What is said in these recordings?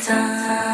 time.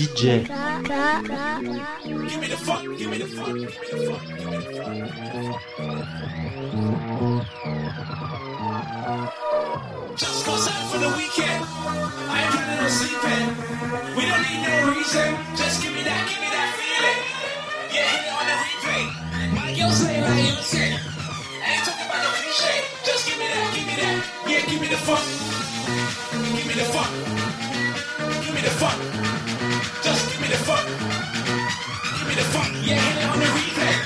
DJ. Just for the weekend. I ain't sleeping. We don't need no reason. Just give me that, give me that feeling. Yeah, hit it on the replay. My girl say say. I ain't talking about no cliche. Just give me that, give me that. Yeah, give me the fuck. Give me the fuck. Give me the fuck the funk. Give me the funk. Yeah, hit it on the replay.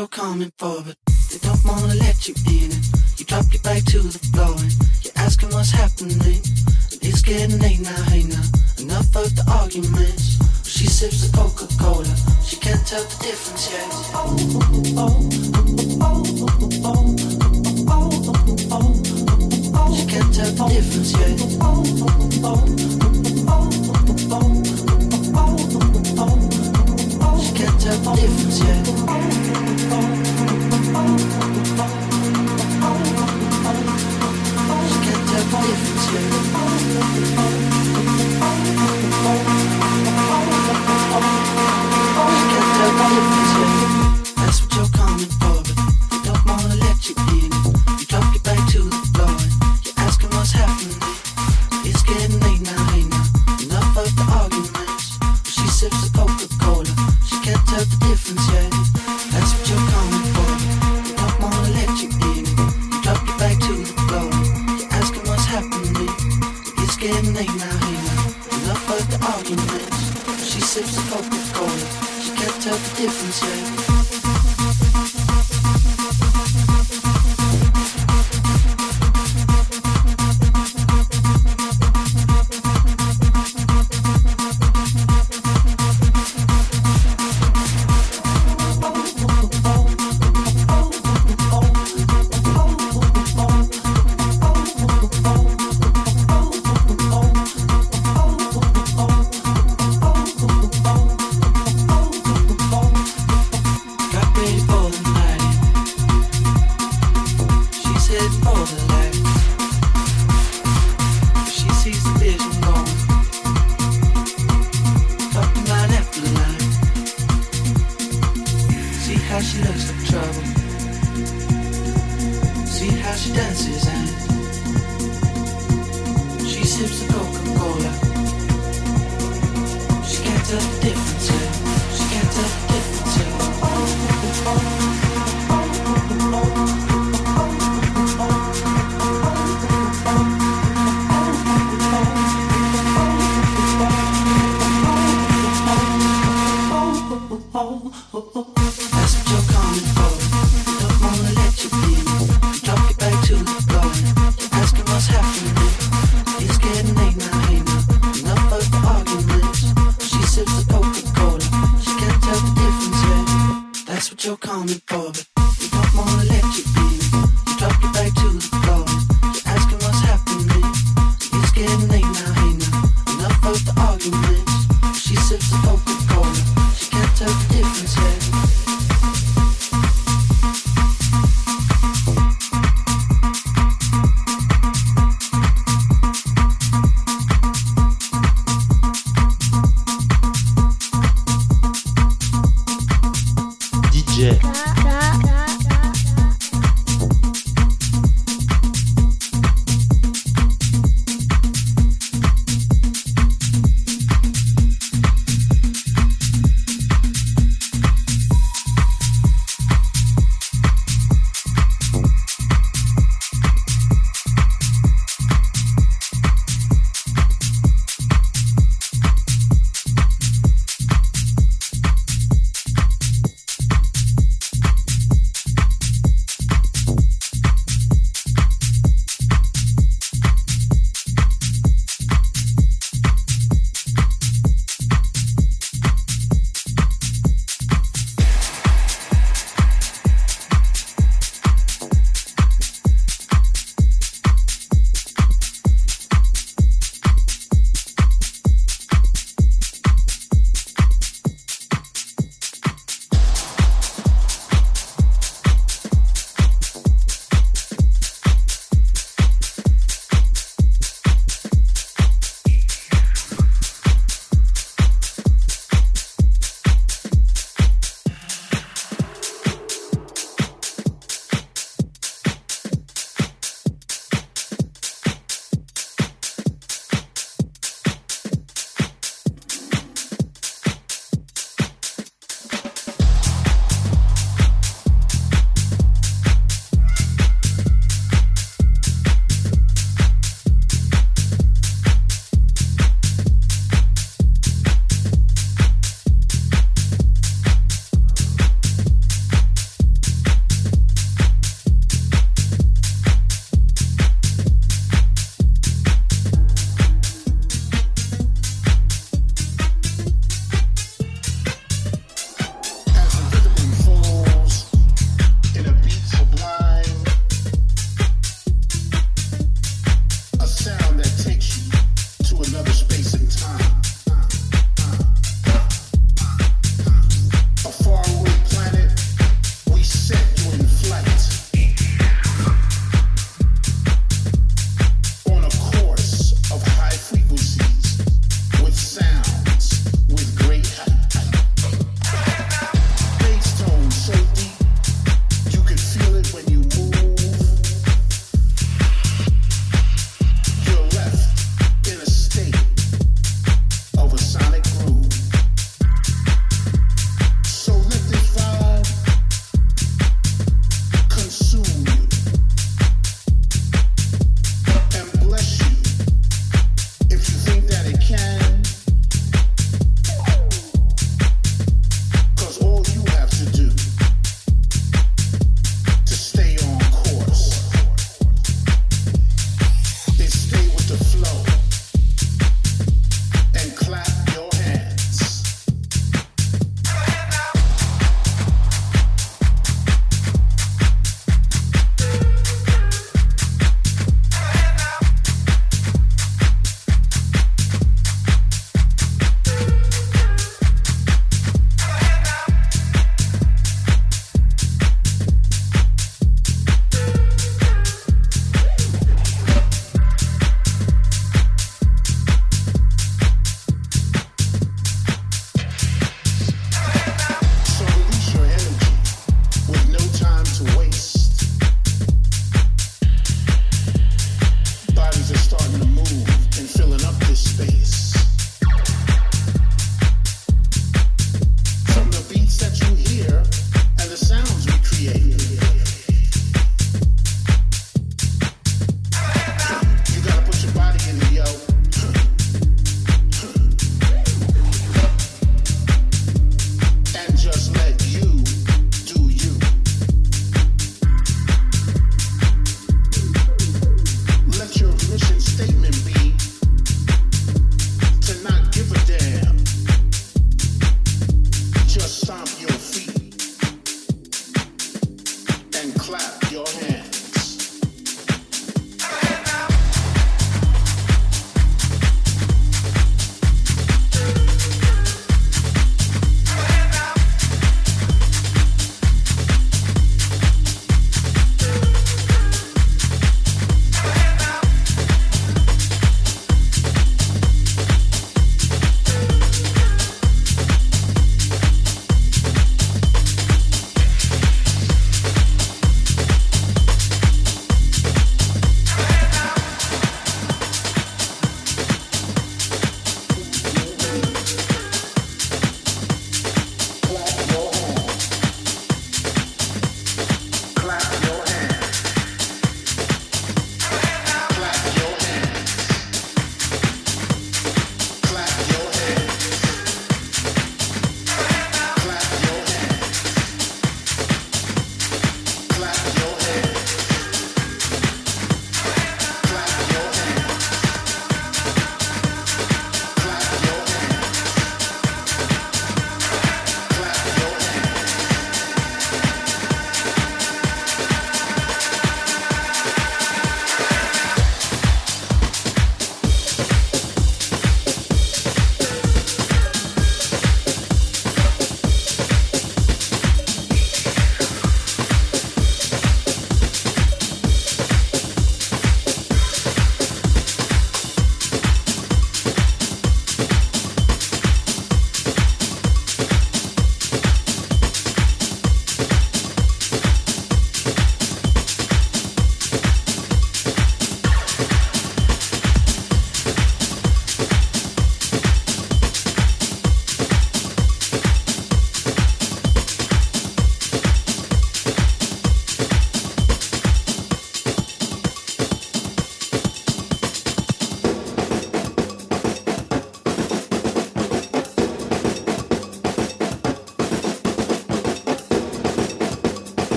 You're coming for,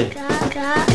DJ.